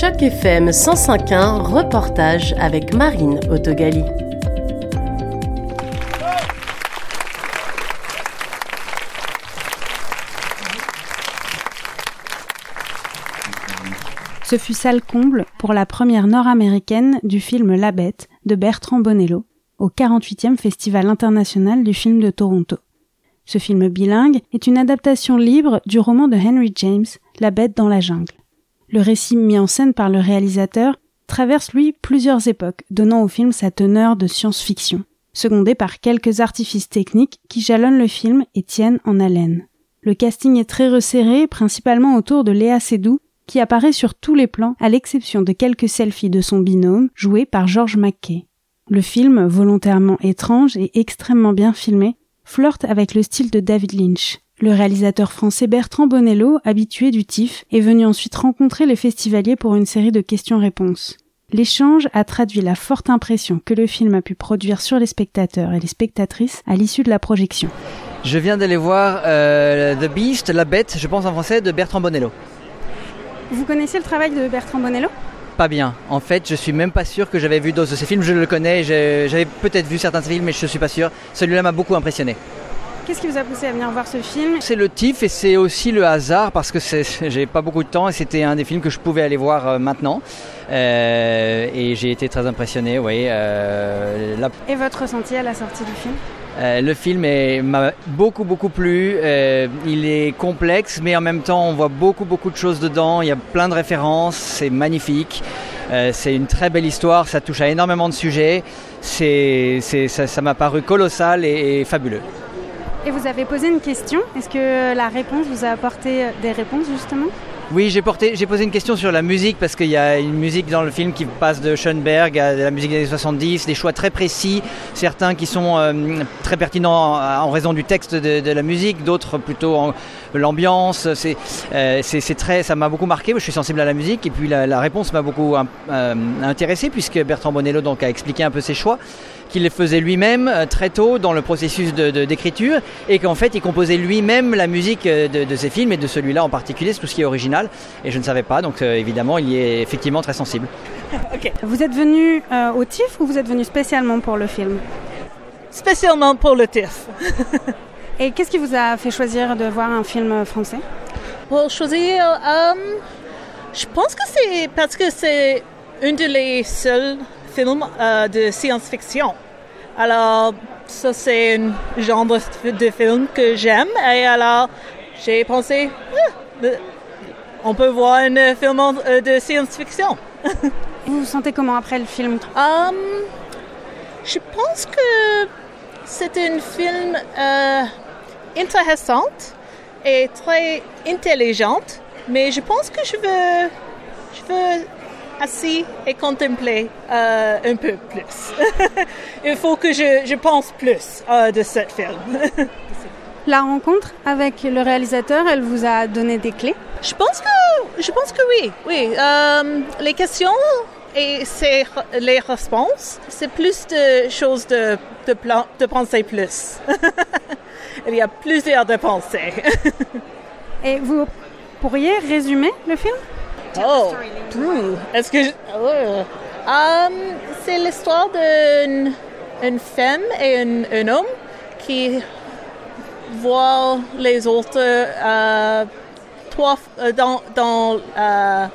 Choc FM 105.1, reportage avec Marine Autogali. Ce fut salle comble pour la première nord-américaine du film La Bête de Bertrand Bonello au 48e Festival international du film de Toronto. Ce film bilingue est une adaptation libre du roman de Henry James, La bête dans la jungle. Le récit mis en scène par le réalisateur traverse lui plusieurs époques, donnant au film sa teneur de science-fiction, secondé par quelques artifices techniques qui jalonnent le film et tiennent en haleine. Le casting est très resserré, principalement autour de Léa Seydoux, qui apparaît sur tous les plans, à l'exception de quelques selfies de son binôme, joué par George McKay. Le film, volontairement étrange et extrêmement bien filmé, flirte avec le style de David Lynch. Le réalisateur français Bertrand Bonello, habitué du TIFF, est venu ensuite rencontrer les festivaliers pour une série de questions-réponses. L'échange a traduit la forte impression que le film a pu produire sur les spectateurs et les spectatrices à l'issue de la projection. Je viens d'aller voir euh, The Beast, La Bête, je pense en français, de Bertrand Bonello. Vous connaissez le travail de Bertrand Bonello? Pas bien. En fait, je suis même pas sûr que j'avais vu d'autres de ses films. Je le connais, j'avais peut-être vu certains de ses films, mais je suis pas sûr. Celui-là m'a beaucoup impressionné. Qu'est-ce qui vous a poussé à venir voir ce film? C'est le tif et c'est aussi le hasard parce que j'ai pas beaucoup de temps et c'était un des films que je pouvais aller voir euh, maintenant. Euh, et j'ai été très impressionné, oui. Euh, et votre ressenti à la sortie du film? Euh, le film m'a beaucoup beaucoup plu. Euh, il est complexe, mais en même temps on voit beaucoup beaucoup de choses dedans. Il y a plein de références, c'est magnifique. Euh, c'est une très belle histoire, ça touche à énormément de sujets. C'est, ça m'a paru colossal et fabuleux. Et vous avez posé une question. Est-ce que la réponse vous a apporté des réponses justement? Oui, j'ai posé une question sur la musique parce qu'il y a une musique dans le film qui passe de Schoenberg à la musique des années 70, des choix très précis, certains qui sont euh, très pertinents en, raison du texte de, la musique, d'autres plutôt en l'ambiance. Euh, c'est très, ça m'a beaucoup marqué. Je suis sensible à la musique et puis la, réponse m'a beaucoup euh, intéressé puisque Bertrand Bonello a expliqué un peu ses choix qu'il les faisait lui-même euh, très tôt dans le processus d'écriture de, et qu'en fait il composait lui-même la musique euh, de, ses films et de celui-là en particulier, c'est tout ce qui est original et je ne savais pas donc euh, évidemment il y est effectivement très sensible. Vous êtes venu au TIFF ou vous êtes venu spécialement pour le film? Spécialement pour le TIFF. et qu'est-ce qui vous a fait choisir de voir un film français? Pour choisir, je pense que c'est parce que c'est une des seuls film euh, de science-fiction. Alors, ça c'est un genre de, film que j'aime et alors j'ai pensé, ah, on peut voir un film euh, de science-fiction. vous vous sentez comment après le film? Um, Je pense que c'est un film euh, intéressant et très intelligent, mais je pense que je veux, je veux assis et contempler euh, un peu plus. Il faut que je, je pense plus euh, de ce film. La rencontre avec le réalisateur, elle vous a donné des clés? Je pense que, je pense que oui. oui. Euh, les questions et les réponses, c'est plus de choses de, de, plan, de penser plus. Il y a plusieurs de pensées. et vous pourriez résumer le film? Oh, est-ce que oh. um, c'est l'histoire d'une femme et un, homme qui voient les autres euh, trois, euh, dans dans euh,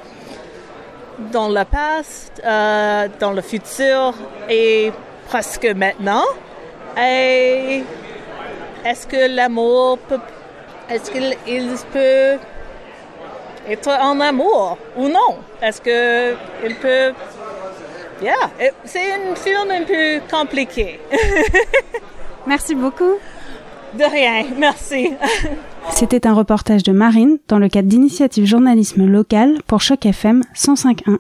dans le passé, dans le futur et presque maintenant. Et est-ce que l'amour peut, est-ce qu'il peut être en amour ou non. Est-ce que il peut... Yeah, c'est un film un peu compliqué. Merci beaucoup. De rien, merci. C'était un reportage de Marine dans le cadre d'initiative journalisme local pour Choc FM 105.1.